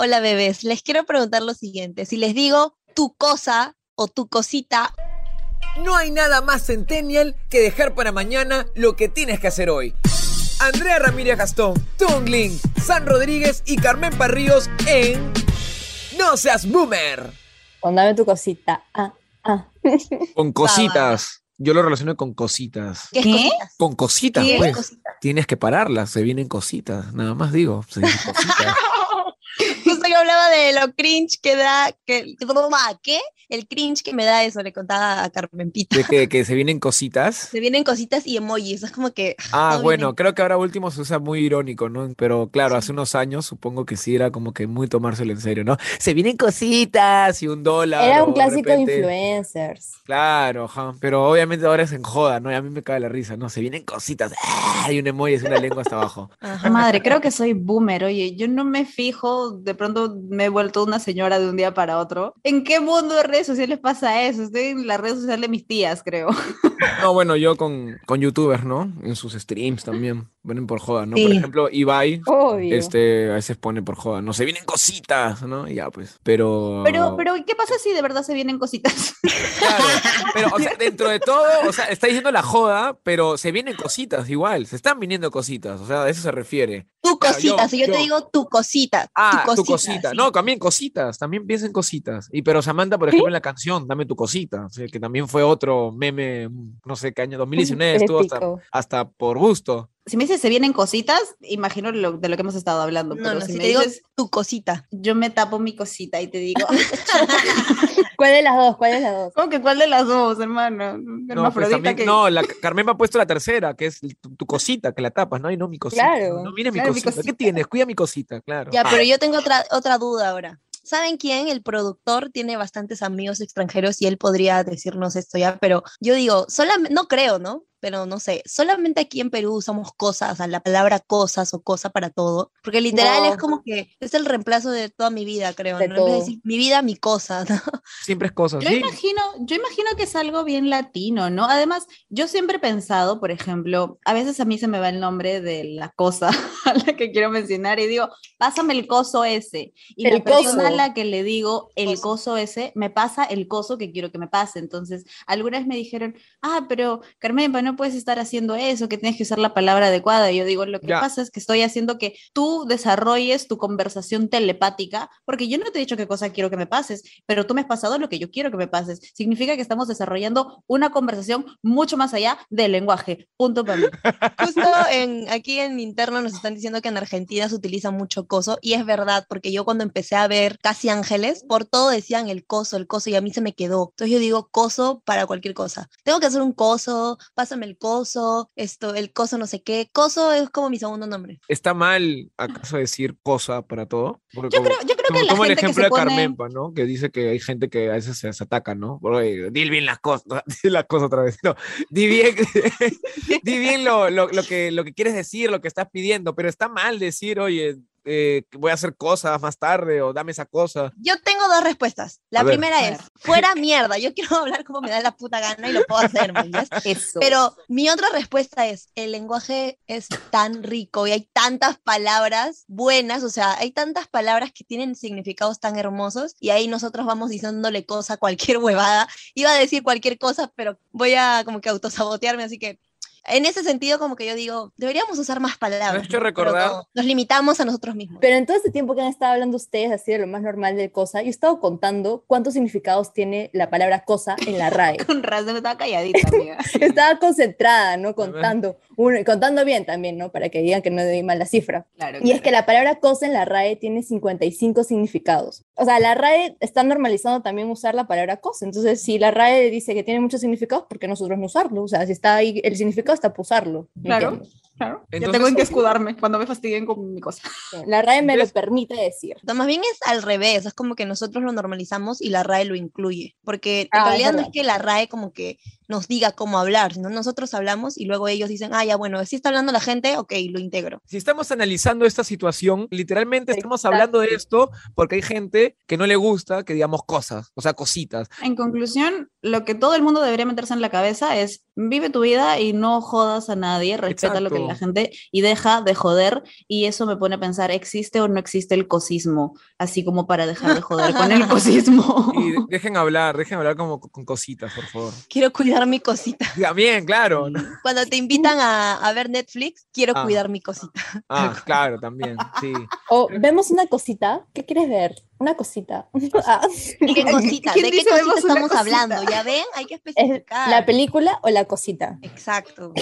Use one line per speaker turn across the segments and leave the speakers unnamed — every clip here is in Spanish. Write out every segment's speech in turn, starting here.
Hola bebés, les quiero preguntar lo siguiente. Si les digo tu cosa o tu cosita,
No hay nada más centennial que dejar para mañana lo que tienes que hacer hoy. Andrea Ramírez Gastón, Tungling, San Rodríguez y Carmen Parríos en No seas boomer.
Con dame tu cosita. Ah, ah.
Con cositas. Yo lo relaciono con cositas.
¿qué, cositas?
Con cositas,
¿Qué es
pues.
cositas?
Tienes que pararlas, se vienen cositas. Nada más digo, se vienen cositas.
Yo hablaba de lo cringe que da, que, ¿qué? El cringe que me da eso, le contaba a Carmen Pita.
De que, que se vienen cositas.
Se vienen cositas y emojis, es como que...
Ah,
todo
bueno,
viene-
creo que ahora último se usa muy irónico, ¿no? Pero claro, hace unos años supongo que sí era como que muy tomárselo en serio, ¿no? Se vienen cositas y un dólar.
Era un clásico de influencers.
Claro, ajá. Pero obviamente ahora es en joda, ¿no? Y a mí me cae la risa, ¿no? Se vienen cositas. ¡ah! Y un emoji es una lengua hasta abajo.
Ajá.
Madre, creo que soy boomer. Oye, yo no me fijo, de pronto me he vuelto una señora de un día para otro. ¿En qué mundo de redes sociales pasa eso? Estoy en la red social de mis tías, creo.
No, bueno, yo con, con youtubers, ¿no? En sus streams también. Ponen por joda, ¿no? Por ejemplo, Ibai,
Obvio.
este, a veces pone por joda, ¿no? Se vienen cositas, ¿no? Y ya, pues. Pero.
Pero, pero, ¿qué pasa si de verdad se vienen cositas?
Claro, pero, o sea, dentro de todo, o sea, está diciendo la joda, pero se vienen cositas igual, se están viniendo cositas, o sea, a eso se refiere. Yo-
cosita, si yo,
yo-
te digo tu cosita,
Ah,
tu
tu
cosita. sí.
No, también cositas, también piensa en cositas. Y pero Samantha, por ejemplo, en la canción, dame tu cosita, o sea, que también fue otro meme, no sé qué año, 2019 estuvo hasta, hasta por gusto.
Si me dices se vienen cositas, imagino lo- de lo que hemos estado hablando.
No,
pero
no,
si,
si
me
te digo
dices,
tu cosita.
yo me tapo mi cosita y te digo,
¿Cuál de las dos? ¿Cuál de las dos?
¿cómo que cuál de las dos, hermano?
No, pues
Hermafrodita
también-
que-
no, la, Carmen me ha puesto la tercera, que es tu, tu cosita, que la tapas, ¿no? Y no mi cosita.
Claro,
No, mire mi
claro, mi
cosita. ¿Qué tienes? Cuida mi cosita, claro.
Ya, pero yo tengo otra, otra duda ahora. ¿Saben quién? El productor tiene bastantes amigos extranjeros y él podría decirnos esto ya, pero yo digo, solamente, no creo, ¿no? Pero no sé, solamente aquí en Perú usamos cosas, o sea, la palabra cosas o cosa para todo, porque literal
No.
es como que es el reemplazo de toda mi vida, creo,
De
¿no? En vez de
todo.
decir mi vida, mi cosa, ¿no?
Siempre es cosas.
Yo
sí.
imagino, yo imagino que es algo bien latino, ¿no? Además, yo siempre he pensado, por ejemplo, a veces a mí se me va el nombre de la cosa a la que quiero mencionar y digo, pásame el coso ese. Y
El
la persona a
coso.
la que le digo el
Coso.
coso ese, me pasa el coso que quiero que me pase. Entonces, algunas me dijeron, ah, pero Carmen, no puedes estar haciendo eso, que tienes que usar la palabra adecuada. Y yo digo, lo que
Ya.
pasa es que estoy haciendo que tú desarrolles tu conversación telepática, porque yo no te he dicho qué cosa quiero que me pases, pero tú me has pasado lo que yo quiero que me pases. Significa que estamos desarrollando una conversación mucho más allá del lenguaje. Punto para mí.
Justo en, aquí en interno nos están diciendo que en Argentina se utiliza mucho coso y es verdad, porque yo cuando empecé a ver Casi Ángeles, por todo decían el coso, el coso y a mí se me quedó. Entonces yo digo coso para cualquier cosa. Tengo que hacer un coso, pásame el coso, esto, el coso no sé qué. Coso es como mi segundo nombre.
¿Está mal acaso decir cosa para todo? Porque
Yo
como-
creo, yo creo
como
que la
tomo el
gente que
ejemplo
se
de
pone...
Carmenpa, ¿no? Que dice que hay gente que a veces se, se ataca, ¿no? Por, oye, di bien las cosas, las cosas otra vez. No, di bien, di bien lo, lo, lo que, lo que quieres decir, lo que estás pidiendo, pero está mal decir, oye, eh, voy a hacer cosas más tarde o dame esa cosa.
Yo tengo dos respuestas. La
A
primera es, fuera mierda, yo quiero hablar como me da la puta gana y lo puedo hacer.
Eso.
Pero mi otra respuesta es, el lenguaje es tan rico y hay tantas palabras buenas, o sea, hay tantas palabras que tienen significados tan hermosos y ahí nosotros vamos diciéndole cosa a cualquier huevada. Iba a decir cualquier cosa, pero voy a como que autosabotearme, así que en ese sentido como que yo digo, deberíamos usar más palabras. ¿no? Pero
recordar-
no, nos limitamos a nosotros mismos.
Pero en todo este tiempo que han estado hablando ustedes así de lo más normal de cosa, yo he estado contando cuántos significados tiene la palabra cosa en la RAE.
Con razón estaba calladita, amiga.
Estaba concentrada, ¿no? Contando, uno- contando bien también, ¿no? Para que digan que no di mal la cifra.
Claro,
Y es que la palabra cosa en la RAE tiene 55 significados. O sea, la RAE está normalizando también usar la palabra cosa. Entonces, si la RAE dice que tiene muchos significados, ¿por qué nosotros no usarlo? O sea, si está ahí el significado, usarlo. ¿me
Claro. Claro. ya
Entonces-
tengo en qué escudarme cuando me fastidien con mi cosa.
La RAE me lo
Entonces-
permite decir.
No, más bien es al revés, es como que nosotros lo normalizamos y la RAE lo incluye, porque en
Ah, es
realidad no es que la RAE como que nos diga cómo hablar, sino nosotros hablamos y luego ellos dicen, ah, ya bueno, si está hablando la gente, ok, lo integro.
Si estamos analizando esta situación, literalmente estamos hablando de esto porque hay gente que no le gusta que digamos cosas, o sea, cositas.
En conclusión, lo que todo el mundo debería meterse en la cabeza es vive tu vida y no jodas a nadie, respeta lo que la gente y deja de joder. Y eso me pone a pensar, ¿existe o no existe el cosismo? Así como para dejar de joder con el cosismo.
Y dejen hablar, dejen hablar como con cositas, por favor.
Quiero cuidar mi cosita.
También, claro.
Cuando te invitan a, a ver Netflix, quiero
Ah.
cuidar mi cosita.
Ah, claro, también, sí.
O vemos una cosita. ¿Qué quieres ver? Una cosita. Ah,
¿Qué cosita?
¿Quién
¿De qué cosita estamos
cosita?
hablando? Ya ven, hay que
¿Es
especificar.
la película o la cosita?
Exacto.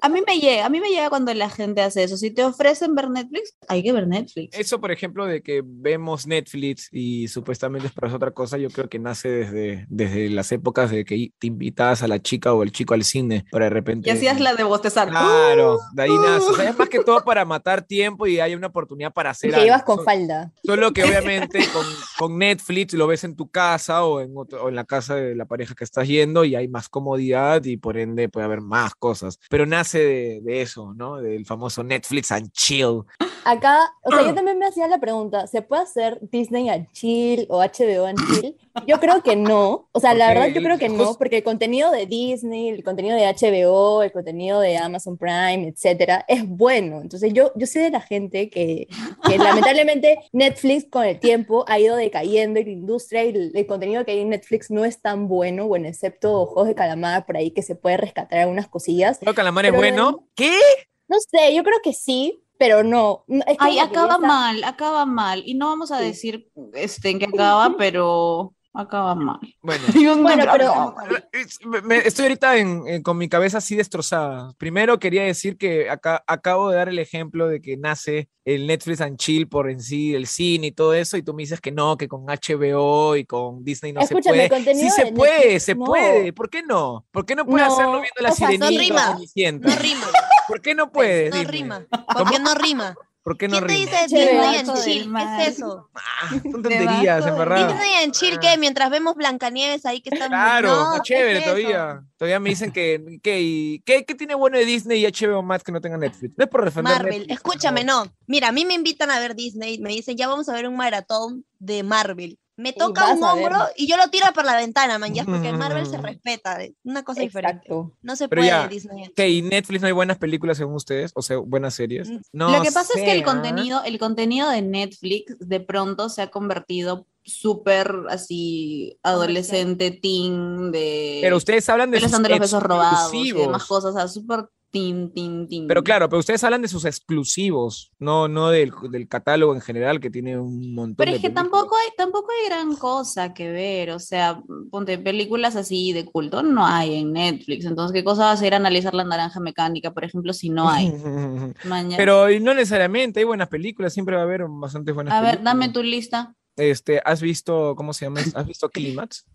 A mí me llega, a mí me llega cuando la gente hace eso. Si te ofrecen ver Netflix, hay que ver Netflix.
Eso, por ejemplo, de que vemos Netflix y supuestamente es para otra cosa, yo creo que nace desde, desde las épocas de que te invitabas a la chica o el chico al cine para de repente...
Y hacías la de bostezar.
Claro, de ahí nace. O sea, es más que todo para matar tiempo y hay una oportunidad para hacer
que
algo.
ibas con falda.
Solo que obviamente con, con Netflix lo ves en tu casa o en, otro- o en la casa de la pareja que estás yendo y hay más comodidad y por ende puede haber más cosas. Pero nace de, de eso, ¿no? Del famoso Netflix and chill.
Acá, o sea, yo también me hacía la pregunta, ¿se puede hacer Disney and chill o HBO and chill? Yo creo que no. O sea, la verdad yo creo que no, porque el contenido de Disney, el contenido de HBO, el contenido de Amazon Prime, etcétera, es bueno. Entonces yo, yo soy de la gente que, que lamentablemente Netflix con el tiempo ha ido decayendo y la industria y el, el contenido que hay en Netflix no es tan bueno, bueno, excepto Juegos de Calamar por ahí que se puede rescatar algunas cosillas.
Creo que Calamar es
Pero de
bueno. ¿Qué?
No sé, yo creo que sí, pero no. es
Ay,
que
acaba
está-
mal, acaba mal. Y no vamos a
Sí.
decir este, en qué acaba, pero acaba mal.
Bueno.
Bueno, pero-
me- me- estoy ahorita en- en- con mi cabeza así destrozada. Primero quería decir que acá, acabo de dar el ejemplo de que nace el Netflix and Chill por en sí, el cine y todo eso, y tú me dices que no, que con HBO y con Disney no
Escúchame,
se puede. Sí se
de
puede,
Netflix,
se
no.
puede. ¿Por qué no? ¿Por qué no puede
No,
hacerlo viendo la
o sea, no
sirenita o
rima. No rima.
¿Por qué no puede?
No
dime?
rima. ¿Por qué no rima?
¿Por qué no
¿Quién te dice. Disney and chill? ¿Qué es eso?
Ah, son tonterías, en verdad.
Disney and chill, ¿qué? Mientras vemos Blancanieves ahí que están...
Claro,
no,
está
¿qué
chévere
es
todavía. Todavía me dicen que, que y- ¿qué, qué tiene bueno de Disney y HBO Max que no tenga Netflix? No es por defender
Marvel,
Netflix,
escúchame,
no.
no. Mira, a mí me invitan a ver Disney, me dicen, ya vamos a ver un maratón de Marvel. Me toca un hombro y yo lo tiro por la ventana, man, ya, porque en Marvel se respeta, es una cosa diferente.
Exacto.
No se
Pero
puede
ya,
Disney.
¿Qué? ¿Y Netflix no hay buenas películas según ustedes? O sea, buenas series.
Mm,
No
Lo que pasa es que el
¿ah?
contenido, el contenido de Netflix de pronto se ha convertido súper así adolescente, teen, de
Pero ustedes hablan de
los besos robados y demás cosas, o sea, súper
Pero claro, pero ustedes hablan de sus exclusivos, no, no del, del catálogo en general que tiene un montón
Pero
de
es que
películas.
tampoco hay, tampoco hay gran cosa que ver, o sea, ponte películas así de culto, no hay en Netflix, entonces qué cosa va a ser analizar la naranja mecánica, por ejemplo, si no hay. Mañana.
Pero no necesariamente, hay buenas películas, siempre va a haber bastantes buenas
a ver,
películas.
dame tu lista.
Este, ¿has visto, cómo se llama? ¿Has visto Clímax?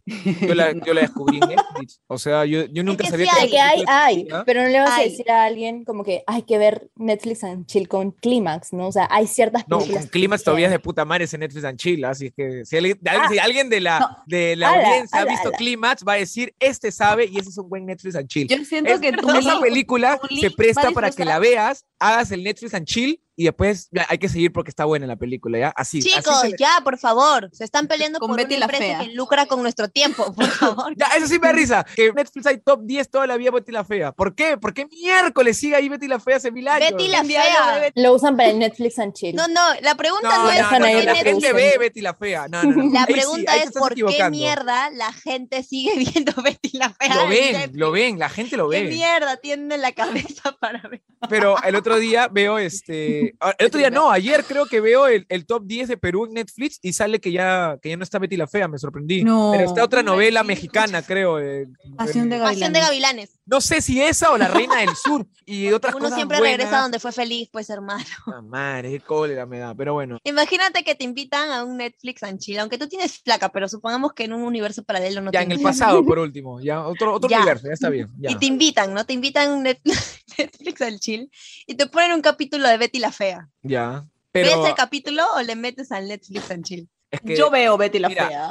Yo la, yo la descubrí en Netflix. O sea, yo, yo nunca
que
sabía
sí hay.
que hay, hay, pero no le vas a
Hay.
decir a alguien como que hay que ver Netflix and chill con Clímax, ¿no? O sea, hay ciertas
No,
películas.
con
que
Clímax
sí
todavía es de puta madre ese Netflix and Chill, así es que si alguien,
Ah.
si alguien de la,
No.
de la
Ala,
audiencia ha
ala,
visto
ala.
Clímax, va a decir, este sabe y ese es un buen Netflix and Chill.
Yo siento
Es-
que tu
esa película
tu
se presta
a
para que la veas, hagas el Netflix and Chill y después ya, hay que seguir porque está buena la película, ¿ya? Así. así
Chicos,
se le-
ya, por favor. Se están peleando
Con
por
Betty
una
la
empresa
Fea.
que lucra con nuestro tiempo, por favor.
Ya, eso sí me da risa. Que Netflix hay top 10 toda la vida Betty la Fea. ¿Por qué? ¿Por qué miércoles sigue ahí Betty la Fea hace mil años?
Betty la Fea.
Betty-
Lo usan para el Netflix and chill.
No, no, la pregunta
No,
no,
no,
es
no, no,
por
la
la
qué
gente ve Betty la Fea. No, no, no.
La
sí,
pregunta es por qué mierda la gente sigue viendo Betty la Fea.
Lo
en
ven, lo ven, la gente lo
¿Qué
ve.
mierda tiene en la cabeza para ver?
Pero el otro día veo este. Ah, El otro día no, ayer creo que veo el, el top 10 de Perú en Netflix y sale que ya, que ya no está Betty la Fea, me sorprendí.
No.
Pero está otra
No,
novela mexicana, creo. eh,
Pasión de
eh,
Pasión de
Gavilanes.
No sé si esa o La Reina del Sur y otras
Uno
cosas
siempre
buenas.
regresa donde fue feliz, pues hermano.
Ah, madre, qué cólera me da, pero bueno.
Imagínate que te invitan a un Netflix and chill, aunque tú tienes flaca, pero supongamos que en un universo paralelo no
Ya
te
en el pasado, por último, ya otro, otro
Ya.
universo, ya está bien. Ya.
Y te invitan, ¿no? Te invitan a un Net- Netflix and chill y te ponen un capítulo de Betty la Fea.
Ya. Pero
¿Ves el capítulo o le metes al Netflix and chill?
es que
Yo veo Betty la
Mira,
Fea.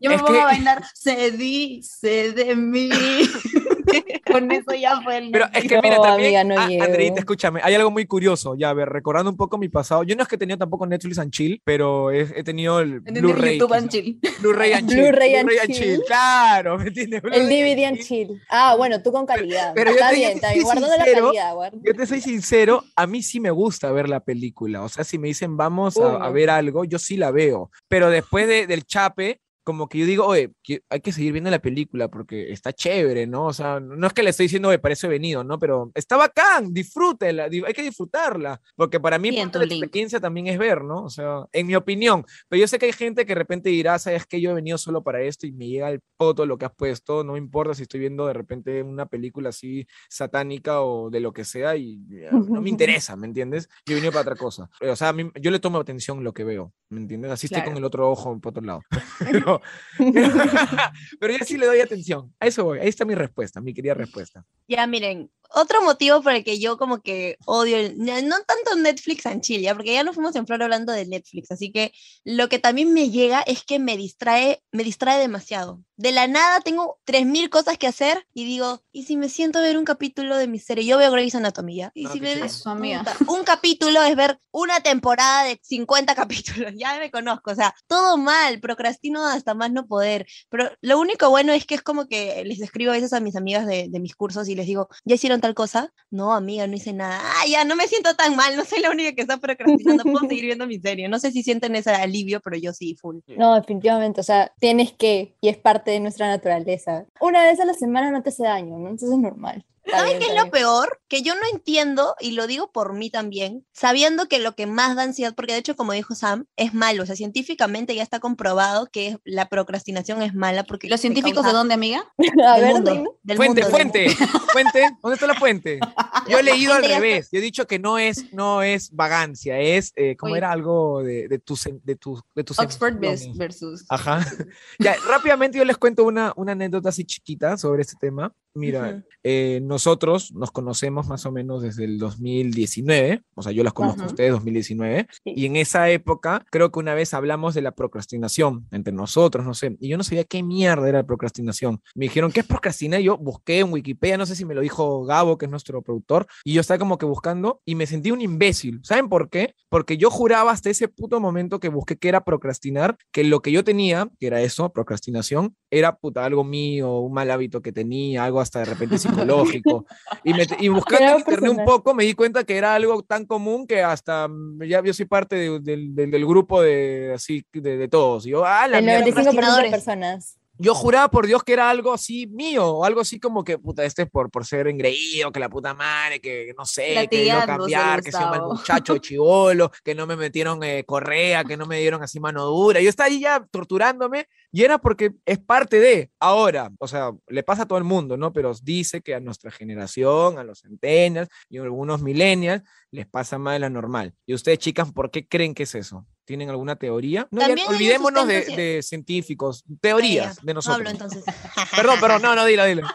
Yo me pongo
que-
a bailar, se dice de mí. Con eso ya fue el
Pero es que mira, también,
amiga, no
ah,
llego.
Andreita, escúchame, hay algo muy curioso, ya, a ver, recordando un poco mi pasado, yo no es que he tenido tampoco Netflix and Chill, pero he, he tenido el Blu-ray.
YouTube and chill.
Blu-ray and Chill.
Blu-ray and chill.
claro, ¿me entiendes?
El DVD and chill. Ah, bueno, tú con calidad.
pero yo
está
te-
bien, está bien.
soy
Guardando la
sincero,
calidad, guarda.
Yo te soy sincero, a mí sí me gusta ver la película. O sea, si me dicen vamos a, a ver algo, yo sí la veo. Pero después de- del chape, como que yo digo, oye, que hay que seguir viendo la película porque está chévere, ¿no? O sea, no es que le estoy diciendo, oye, he venido, ¿no? Pero está bacán, disfrútela, di- hay que disfrutarla. Porque para mí
Bien,
parte
tu
de la experiencia también es ver, ¿no? O sea, en mi opinión. Pero yo sé que hay gente que de repente dirá, sabes que yo he venido solo para esto y me llega el poto lo que has puesto, no me importa si estoy viendo de repente una película así satánica o de lo que sea y eh, no me interesa, ¿me entiendes? Yo he venido para otra cosa. O sea, a mí- yo le tomo atención lo que veo, ¿me entiendes? Así estoy con
Claro.
el otro ojo por otro lado. Pero, pero, yo sí le doy atención. A eso voy. Ahí está mi respuesta, mi querida respuesta.
Ya, miren, otro motivo por el que yo como que odio, el- no no tanto Netflix and chill, ya, porque ya nos fuimos en flor hablando de Netflix, así que lo que también me llega es que me distrae, me distrae demasiado. De la nada tengo 3.000 cosas que hacer y digo, ¿y si me siento a ver un capítulo de mi serie? Yo veo Grey's Anatomy, ¿ya? Y
Ah,
si me un capítulo es ver una temporada de 50 capítulos, ya me conozco, o sea, todo mal, procrastino hasta más no poder, pero lo único bueno es que es como que les escribo a veces a mis amigas de, de mis cursos y les digo, ¿ya hicieron tal cosa? No, amiga, no hice nada. Ah, ya, no me siento tan mal, no soy la única que está procrastinando, puedo seguir viendo mi serie. No sé si sienten ese alivio, pero yo sí, full.
No, definitivamente, o sea, tienes que, y es parte de nuestra naturaleza. Una vez a la semana no te hace daño, ¿no? Entonces es normal.
¿Saben qué es lo peor? Que yo no entiendo, y lo digo por mí también, sabiendo que lo que más da ansiedad, porque de hecho, como dijo Sam, es malo. O sea, científicamente ya está comprobado que la procrastinación es mala porque...
¿Los científicos
causa-
de dónde, amiga?
A
del
ver,
mundo, del
fuente,
mundo, del
fuente, fuente. ¿Dónde está la fuente? Yo he leído al revés. Yo he dicho que no es, no es vagancia, es, eh, como
Oye.
era algo de, de tus, de tus, de tus
Oxford versus.
Ajá. Ya, rápidamente yo les cuento una, una anécdota así chiquita sobre este tema. Mira,
Ujú.
eh, nosotros nos conocemos más o menos desde el 2019, o sea, yo las conozco a
Ajá.
ustedes 2019,
Sí.
y en esa época creo que una vez hablamos de la procrastinación entre nosotros, no sé, y yo no sabía qué mierda era la procrastinación. Me dijeron, ¿qué es procrastinar? Y yo busqué en Wikipedia, no sé si me lo dijo Gabo, que es nuestro productor, y yo estaba como que buscando y me sentí un imbécil. ¿Saben por qué? Porque yo juraba hasta ese puto momento que busqué que era procrastinar, que lo que yo tenía, que era eso, procrastinación, era puta algo mío, un mal hábito que tenía, algo hasta de repente psicológico. Y, me, y buscando en internet un poco me di cuenta que era algo tan común que hasta mm, ya yo soy parte de- del, del- del grupo de así de, de todos. Y yo, ah, la
El
mierda.
95% de personas.
Yo juraba por Dios que era algo así mío, o algo así como que, puta, este es por, por ser engreído, que la puta madre, que no sé, que no
Latigándose,
cambiar, que soy un mal muchacho chivolo, que no me metieron eh, correa, que no me dieron así mano dura. Yo estaba ahí ya torturándome y era porque es parte de. Ahora, o sea, le pasa a todo el mundo, ¿no? Pero dice que a nuestra generación, a los centennials y a algunos millennials, les pasa más de la normal. Y ustedes, chicas, ¿por qué creen que es eso? ¿Tienen alguna teoría? No, ya olvidémonos de, de científicos, teorías de
no
nosotros.
entonces.
Perdón, perdón, no, no, dilo, dilo.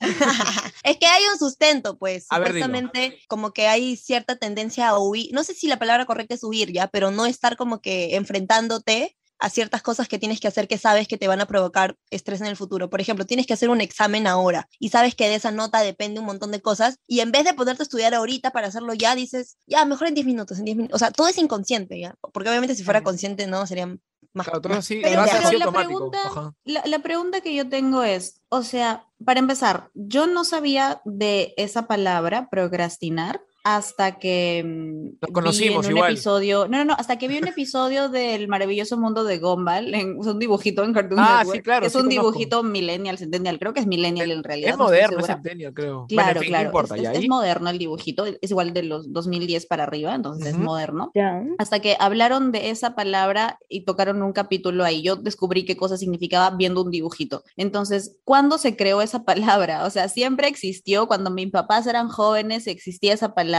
es que hay un sustento, pues.
A ver.
Supuestamente, como que hay cierta tendencia a huir. No sé si la palabra correcta es huir ya, pero no estar como que enfrentándote a ciertas cosas que tienes que hacer que sabes que te van a provocar estrés en el futuro. Por ejemplo, tienes que hacer un examen ahora y sabes que de esa nota depende un montón de cosas y en vez de ponerte a estudiar ahorita para hacerlo ya, dices, ya, mejor en 10 minutos, en 10 minutos. O sea, todo es inconsciente, ¿ya? Porque obviamente si fuera consciente, no, sería más...
Claro,
más-
así,
Pero, pero la, pregunta, la, la pregunta que yo tengo es, o sea, para empezar, yo no sabía de esa palabra, procrastinar, hasta que mm,
Lo conocimos
vi en un
igual.
episodio, no, no, no, hasta que vi un episodio del maravilloso mundo de Gumball, en, es un dibujito en Cartoon
Ah,
Network,
sí, claro,
es
sí
un
conozco.
dibujito millennial, centennial, creo que es millennial en realidad.
Es
no
moderno, es centennial, creo. Bueno,
Claro,
en fin,
claro.
No importa,
es, es- es moderno el dibujito, es igual de los 2010 para arriba, entonces es
Ujú.
moderno.
Ya.
Hasta que hablaron de esa palabra y tocaron un capítulo ahí. Yo descubrí qué cosa significaba viendo un dibujito. Entonces, ¿cuándo se creó esa palabra? O sea, siempre existió. Cuando mis papás eran jóvenes existía esa palabra,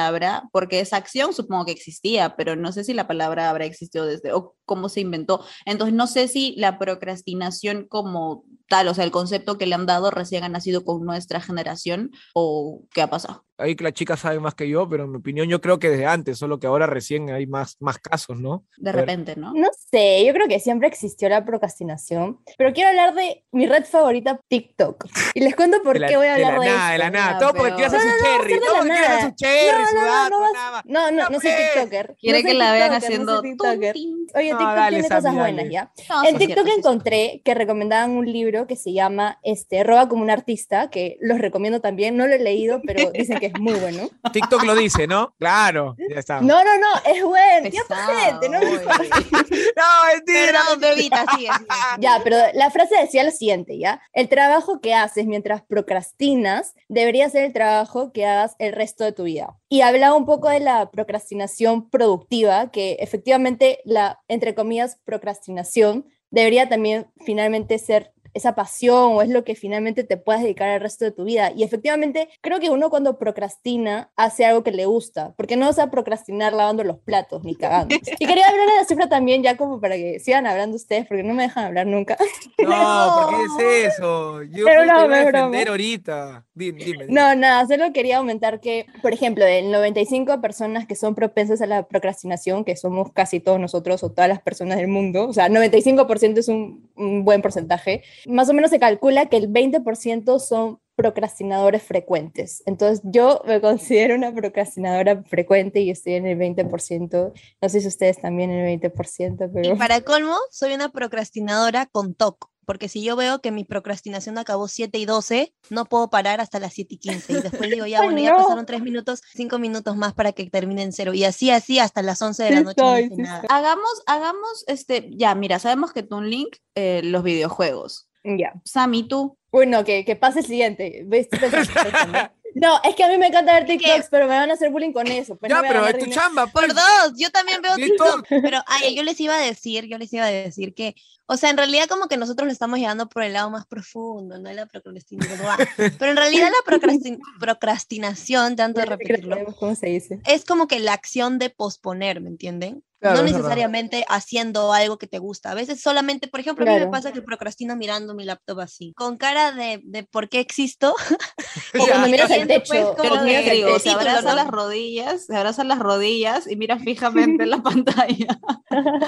porque esa acción supongo que existía, pero no sé si la palabra habrá existido desde o cómo se inventó. Entonces, no sé si la procrastinación como tal, o sea, el concepto que le han dado recién ha nacido con nuestra generación o qué ha pasado.
ahí que la chica sabe más que yo, pero en mi opinión yo creo que desde antes, solo que ahora recién hay más, más casos, ¿no?
De repente, ¿no?
No sé, yo creo que siempre existió la procrastinación, pero quiero hablar de mi red favorita, TikTok. Y les cuento por
De la,
qué voy a
de
hablar
la
de
nada, de la
esto.
nada. Todo porque
pero-
quiere hacer
No,
su
no, no,
cherry.
de
Todo porque quiere hacer su cherry,
No,
su
no, no,
dato,
no vas-. No, no, no soy. TikToker.
Quiere
no
que la vean haciendo
TikToker. Oye,
No,
TikTok tiene cosas buenas, ¿ya?
No,
En TikTok encontré que recomendaban un libro que se llama este, Roba como un artista, que los recomiendo también. No lo he leído, pero dicen que es muy bueno.
TikTok lo dice, ¿no? Claro, ya está.
No, no, no, es bueno. Ya,
Pesado,
gente, no.
No, mentira.
Perdón, bebita, sigue, sigue.
Ya, pero la frase decía lo siguiente, ¿ya? El trabajo que haces mientras procrastinas debería ser el trabajo que hagas el resto de tu vida. Y hablaba un poco de la procrastinación productiva, que efectivamente la, entre comillas, procrastinación debería también finalmente ser esa pasión o es lo que finalmente te puedas dedicar el resto de tu vida. Y efectivamente, creo que uno cuando procrastina hace algo que le gusta, porque no vas a procrastinar lavando los platos ni cagando. Y quería hablar de la cifra también, ya como para que sigan hablando ustedes, porque no me dejan hablar nunca.
No, ¿por qué es eso? Yo
Pero no,
iba a
es broma.
defender ahorita. Dime, dime. dime.
No, nada, solo quería aumentar que, por ejemplo, del 95 personas que son propensas a la procrastinación, que somos casi todos nosotros o todas las personas del mundo, o sea, 95% es un, un buen porcentaje, más o menos se calcula que el 20% son procrastinadores frecuentes. Entonces, yo me considero una procrastinadora frecuente y estoy en el 20%. No sé si ustedes también en el 20%, pero...
Y para colmo, soy una procrastinadora con TOC. Porque si yo veo que mi procrastinación acabó 7 y 12, no puedo parar hasta las 7 y 15. Y después digo, ya, bueno, ya
no.
pasaron 3 minutos, 5 minutos más para que termine en cero. Y así, así, hasta las 11 de la
Sí
noche. no hice nada.
Hagamos, hagamos, este, ya, mira, sabemos que tú un link, eh, los videojuegos.
Ya.
Sammy, tú.
Bueno, que, que pase el siguiente. No, es que a mí me encanta ver TikToks, pero me van a hacer bullying con eso. pues no
Ya,
a
pero es tu chamba, pues.
Por dos, yo también veo. TikTok. Pero ay, yo les iba a decir, yo les iba a decir que, o sea, en realidad como que nosotros le estamos llegando por el lado más profundo, no la procrastinación. Pero en realidad la procrastin- procrastinación, tanto de repetirlo,
¿Cómo se dice?
es como que la acción de posponer, ¿me entienden?
Claro,
no
es verdad.
necesariamente haciendo algo que te gusta. A veces solamente, por ejemplo, a mí me
Claro.
pasa que procrastino mirando mi laptop así, con cara de, de ¿por qué existo?
O cuando miras el
Después,
techo.
como que
miras el
digo, se
título,
abraza
¿no?
las rodillas, se abraza las rodillas y mira fijamente la pantalla.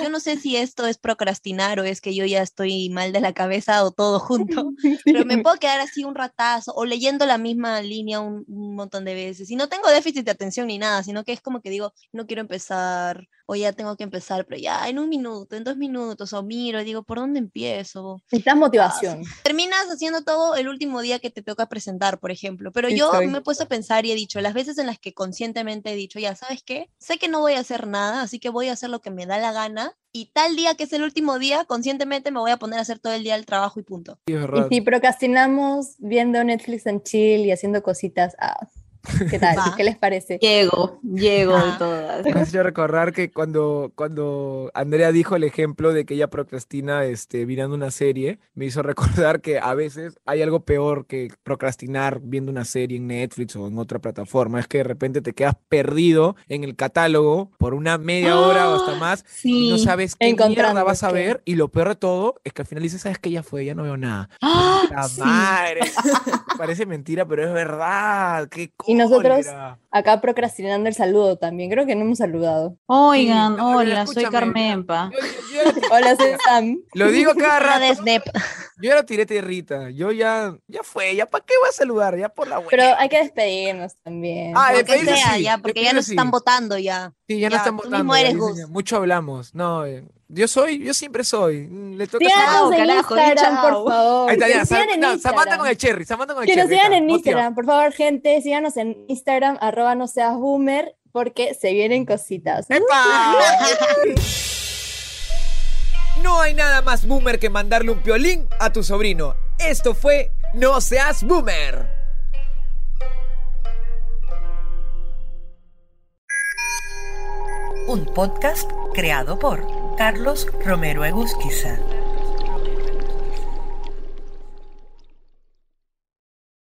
Yo no sé si esto es procrastinar o es que yo ya estoy mal de la cabeza o todo junto, pero me puedo quedar así un ratazo o leyendo la misma línea un, un montón de veces. Y no tengo déficit de atención ni nada, sino que es como que digo, no quiero empezar o ya tengo que empezar, pero ya en un minuto, en dos minutos, o miro y digo, ¿por dónde empiezo?
Necesitas motivación.
terminas haciendo todo el último día que te toca presentar, por ejemplo. Pero
Sí,
yo me he puesto a pensar y he dicho, las veces en las que conscientemente he dicho, ya, ¿sabes qué? Sé que no voy a hacer nada, así que voy a hacer lo que me da la gana. Y tal día que es el último día, conscientemente me voy a poner a hacer todo el día el trabajo y punto.
Sí, es
Y si procrastinamos viendo Netflix and chill y haciendo cositas, ah, ¿qué tal?
Va.
¿Qué les parece?
Llego, llego de
Ah.
todas.
Me has hecho recordar que cuando, cuando Andrea dijo el ejemplo de que ella procrastina este, mirando una serie, me hizo recordar que a veces hay algo peor que procrastinar viendo una serie en Netflix o en otra plataforma. Es que de repente te quedas perdido en el catálogo por una media hora o hasta más y no sabes qué mierda vas a ver. Y lo peor de todo es que al final dices, ¿sabes qué? Ya fue, ya no veo nada.
¡Ah!
La
Sí.
madre. Parece mentira, pero es verdad. Qué
Y nosotros-. Acá procrastinando el saludo también. Creo que no hemos saludado.
Oigan,
Sí,
hola, soy Carmenpa.
Yo- yo- yo-
Hola, soy Sam.
Lo digo cada rato. Yo ya lo tiré tierrita. Yo ya, ya fue. ¿Ya para qué voy a saludar? Ya por la web.
Pero hay que despedirnos también.
Ah,
Lo que
despedirse
sea,
sí,
ya, porque ya nos
sí.
están votando ya.
Sí, ya no
ya,
están
tú
votando.
mismo eres.
Mucho hablamos. No, eh, yo soy, yo siempre soy. Le toca
Síganos en
carajo,
Instagram,
chao.
por favor.
Ahí está,
Que
ya.
nos sigan en
no, Samantha con el cherry. Samantha con el
Que nos
cherry.
sigan
ahí
en
está, motiva.
Instagram, por favor, gente, síganos en Instagram, arroba no seas boomer, porque se vienen cositas.
¡Epa! No hay nada más boomer que mandarle un piolín a tu sobrino. Esto fue No seas boomer.
un podcast creado por Carlos Romero Egusquiza.